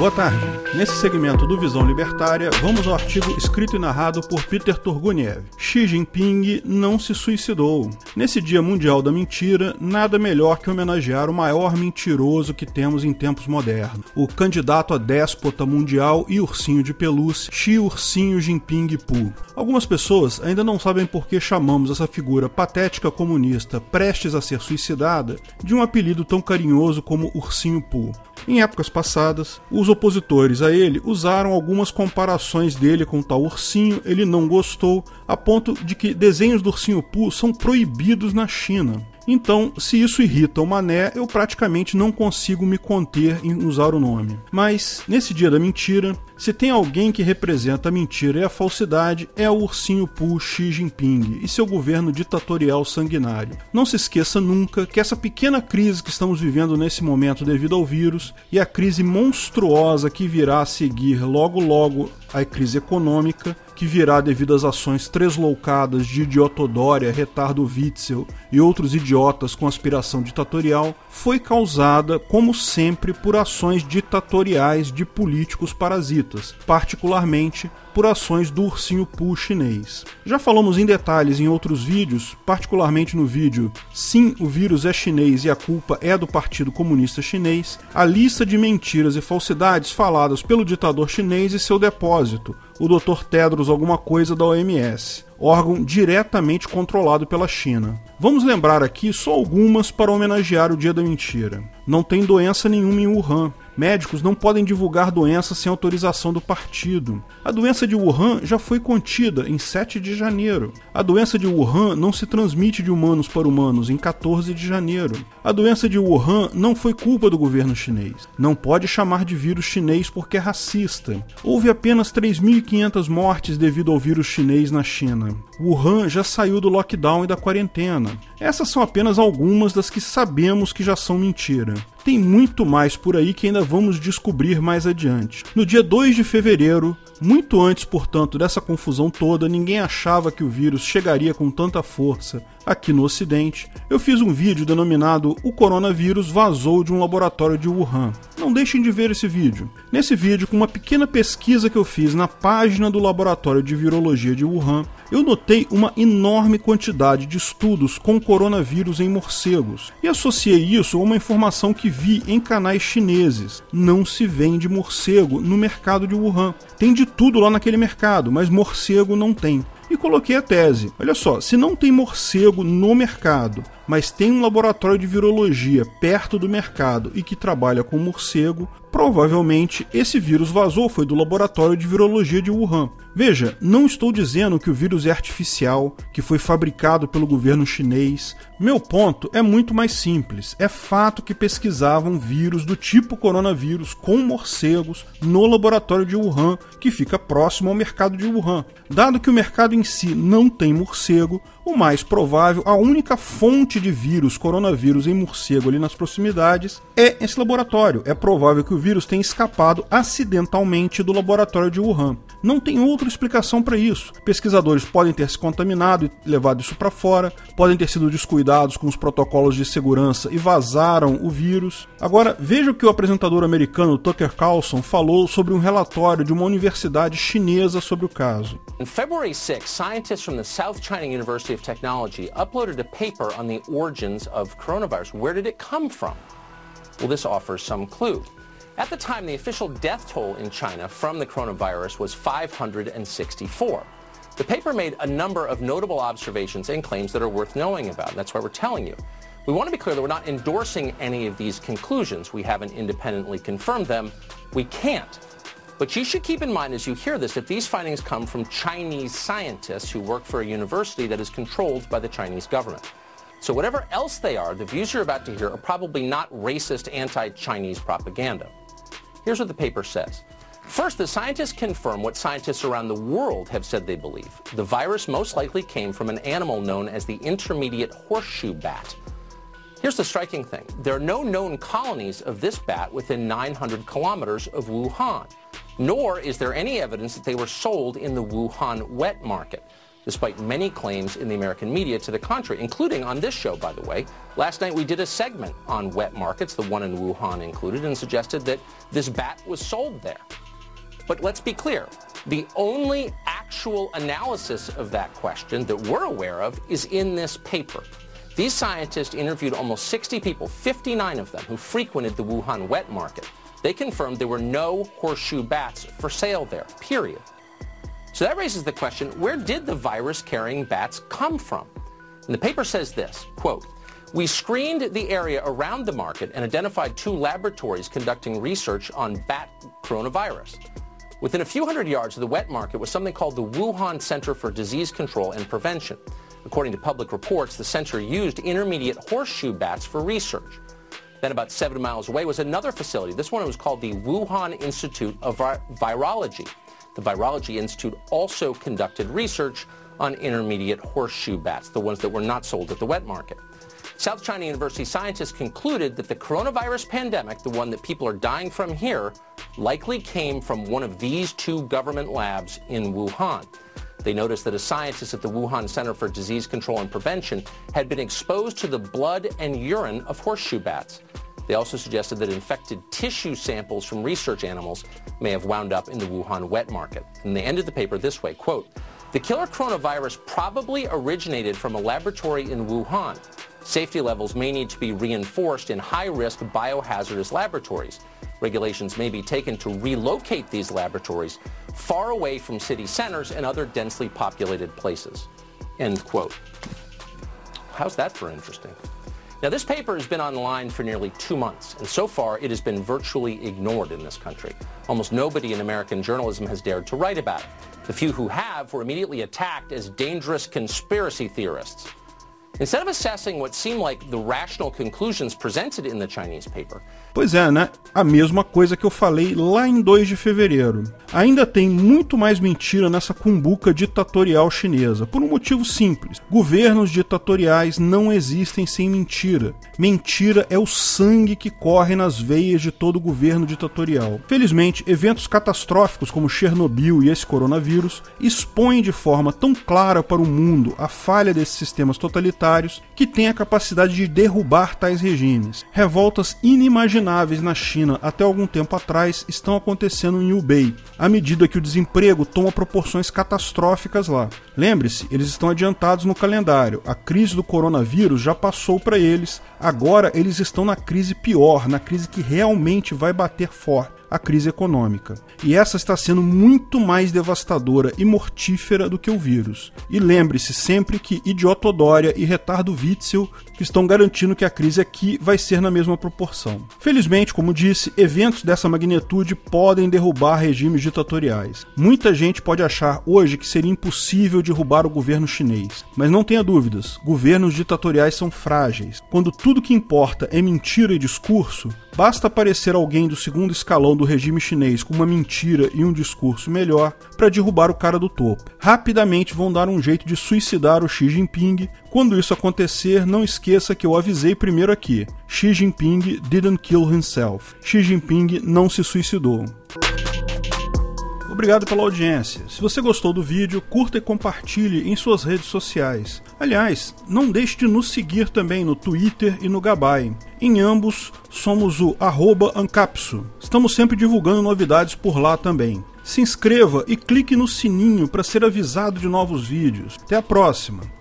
Boa tarde. Nesse segmento do Visão Libertária, vamos ao artigo escrito e narrado por Peter Turguniev. Xi Jinping não se suicidou. Nesse Dia Mundial da Mentira, nada melhor que homenagear o maior mentiroso que temos em tempos modernos, o candidato a déspota mundial e ursinho de pelúcia, Xi Ursinho Jinping Pu. Algumas pessoas ainda não sabem por que chamamos essa figura patética comunista prestes a ser suicidada de um apelido tão carinhoso como Ursinho Pu. Em épocas passadas, os opositores a ele usaram algumas comparações dele com o tal ursinho, ele não gostou, a ponto de que desenhos do ursinho Pooh são proibidos na China. Então, se isso irrita o Mané, eu praticamente não consigo me conter em usar o nome. Mas, nesse dia da mentira, se tem alguém que representa a mentira e a falsidade, é o ursinho Poo Xi Jinping e seu governo ditatorial sanguinário. Não se esqueça nunca que essa pequena crise que estamos vivendo nesse momento devido ao vírus e a crise monstruosa que virá a seguir logo logo a crise econômica que virá devido às ações tresloucadas de Idiotodória, Retardo Witzel e outros idiotas com aspiração ditatorial, foi causada, como sempre, por ações ditatoriais de políticos parasitas, particularmente por ações do ursinho Poo chinês. Já falamos em detalhes em outros vídeos, particularmente no vídeo Sim, o vírus é chinês e a culpa é do Partido Comunista Chinês, a lista de mentiras e falsidades faladas pelo ditador chinês e seu depósito, o Dr. Tedros alguma coisa da OMS, órgão diretamente controlado pela China. Vamos lembrar aqui só algumas para homenagear o Dia da Mentira. Não tem doença nenhuma em Wuhan. Médicos não podem divulgar doenças sem autorização do partido. A doença de Wuhan já foi contida em 7 de janeiro. A doença de Wuhan não se transmite de humanos para humanos em 14 de janeiro. A doença de Wuhan não foi culpa do governo chinês. Não pode chamar de vírus chinês porque é racista. Houve apenas 3.500 mortes devido ao vírus chinês na China. Wuhan já saiu do lockdown e da quarentena. Essas são apenas algumas das que sabemos que já são mentira. Tem muito mais por aí que ainda vamos descobrir mais adiante. No dia 2 de fevereiro, muito antes, portanto, dessa confusão toda, ninguém achava que o vírus chegaria com tanta força aqui no Ocidente. Eu fiz um vídeo denominado O Coronavírus Vazou de um Laboratório de Wuhan. Não deixem de ver esse vídeo. Nesse vídeo, com uma pequena pesquisa que eu fiz na página do Laboratório de Virologia de Wuhan, eu notei uma enorme quantidade de estudos com coronavírus em morcegos e associei isso a uma informação que vi em canais chineses. Não se vende morcego no mercado de Wuhan. Tem de tudo lá naquele mercado, mas morcego não tem e coloquei a tese. Olha só, se não tem morcego no mercado, mas tem um laboratório de virologia perto do mercado e que trabalha com morcego, provavelmente esse vírus vazou foi do laboratório de virologia de Wuhan. Veja, não estou dizendo que o vírus é artificial, que foi fabricado pelo governo chinês. Meu ponto é muito mais simples. É fato que pesquisavam vírus do tipo coronavírus com morcegos no laboratório de Wuhan, que fica próximo ao mercado de Wuhan. Dado que o mercado em si não tem morcego, o mais provável, a única fonte de vírus coronavírus em morcego ali nas proximidades é esse laboratório. É provável que o vírus tenha escapado acidentalmente do laboratório de Wuhan. Não tem outra explicação para isso. Pesquisadores podem ter se contaminado e levado isso para fora, podem ter sido descuidados com os protocolos de segurança e vazaram o vírus. Agora, veja o que o apresentador americano Tucker Carlson falou sobre um relatório de uma universidade chinesa sobre o caso. On February 6, scientists from the South China University of Technology uploaded a paper on the origins of coronavirus. Where did it come from? Well, this offers some clue. At the time, the official death toll in China from the coronavirus was 564. The paper made a number of notable observations and claims that are worth knowing about. And that's why we're telling you. We want to be clear that we're not endorsing any of these conclusions. We haven't independently confirmed them. We can't. But you should keep in mind as you hear this that these findings come from Chinese scientists who work for a university that is controlled by the Chinese government. So whatever else they are, the views you're about to hear are probably not racist anti-Chinese propaganda. Here's what the paper says. First, the scientists confirm what scientists around the world have said they believe. The virus most likely came from an animal known as the intermediate horseshoe bat. Here's the striking thing. There are no known colonies of this bat within 900 kilometers of Wuhan, nor is there any evidence that they were sold in the Wuhan wet market. Despite many claims in the American media to the contrary, including on this show, by the way. Last night we did a segment on wet markets, the one in Wuhan included, and suggested that this bat was sold there. But let's be clear. The only actual analysis of that question that we're aware of is in this paper. These scientists interviewed almost 60 people, 59 of them, who frequented the Wuhan wet market. They confirmed there were no horseshoe bats for sale there, period. So that raises the question, where did the virus-carrying bats come from? And the paper says this, quote, we screened the area around the market and identified two laboratories conducting research on bat coronavirus. Within a few hundred yards of the wet market was something called the Wuhan Center for Disease Control and Prevention. According to public reports, the center used intermediate horseshoe bats for research. Then about seven miles away was another facility. This one was called the Wuhan Institute of Virology. The Virology Institute also conducted research on intermediate horseshoe bats, the ones that were not sold at the wet market. South China University scientists concluded that the coronavirus pandemic, the one that people are dying from here, likely came from one of these two government labs in Wuhan. They noticed that a scientist at the Wuhan Center for Disease Control and Prevention had been exposed to the blood and urine of horseshoe bats. They also suggested that infected tissue samples from research animals may have wound up in the Wuhan wet market. And they ended the paper this way, quote, the killer coronavirus probably originated from a laboratory in Wuhan. Safety levels may need to be reinforced in high-risk biohazardous laboratories. Regulations may be taken to relocate these laboratories far away from city centers and other densely populated places. End quote. How's that for interesting? Now, this paper has been online for nearly two months, and so far it has been virtually ignored in this country. Almost nobody in American journalism has dared to write about it. The few who have were immediately attacked as dangerous conspiracy theorists. Instead of assessing what seemed like the rational conclusions presented in the Chinese paper. Pois é, né? A mesma coisa que eu falei lá em 2 de fevereiro. Ainda tem muito mais mentira nessa cumbuca ditatorial chinesa, por um motivo simples. Governos ditatoriais não existem sem mentira. Mentira é o sangue que corre nas veias de todo governo ditatorial. Felizmente, eventos catastróficos como Chernobyl e esse coronavírus expõem de forma tão clara para o mundo a falha desses sistemas totalitários que têm a capacidade de derrubar tais regimes. Revoltas inimagináveis na China até algum tempo atrás estão acontecendo em Hubei, à medida que o desemprego toma proporções catastróficas lá. Lembre-se, eles estão adiantados no calendário. A crise do coronavírus já passou para eles, agora eles estão na crise pior, na crise que realmente vai bater forte a crise econômica. E essa está sendo muito mais devastadora e mortífera do que o vírus. E lembre-se sempre que idiotodória e retardo Witzel estão garantindo que a crise aqui vai ser na mesma proporção. Felizmente, como disse, eventos dessa magnitude podem derrubar regimes ditatoriais. Muita gente pode achar hoje que seria impossível derrubar o governo chinês, mas não tenha dúvidas, governos ditatoriais são frágeis. Quando tudo que importa é mentira e discurso, basta aparecer alguém do segundo escalão do regime chinês com uma mentira e um discurso melhor para derrubar o cara do topo. Rapidamente vão dar um jeito de suicidar o Xi Jinping. Quando isso acontecer, não esqueça que eu avisei primeiro aqui. Xi Jinping didn't kill himself. Xi Jinping não se suicidou. Obrigado pela audiência. Se você gostou do vídeo, curta e compartilhe em suas redes sociais. Aliás, não deixe de nos seguir também no Twitter e no Gabay. Em ambos, somos o Ancapsu. Estamos sempre divulgando novidades por lá também. Se inscreva e clique no sininho para ser avisado de novos vídeos. Até a próxima!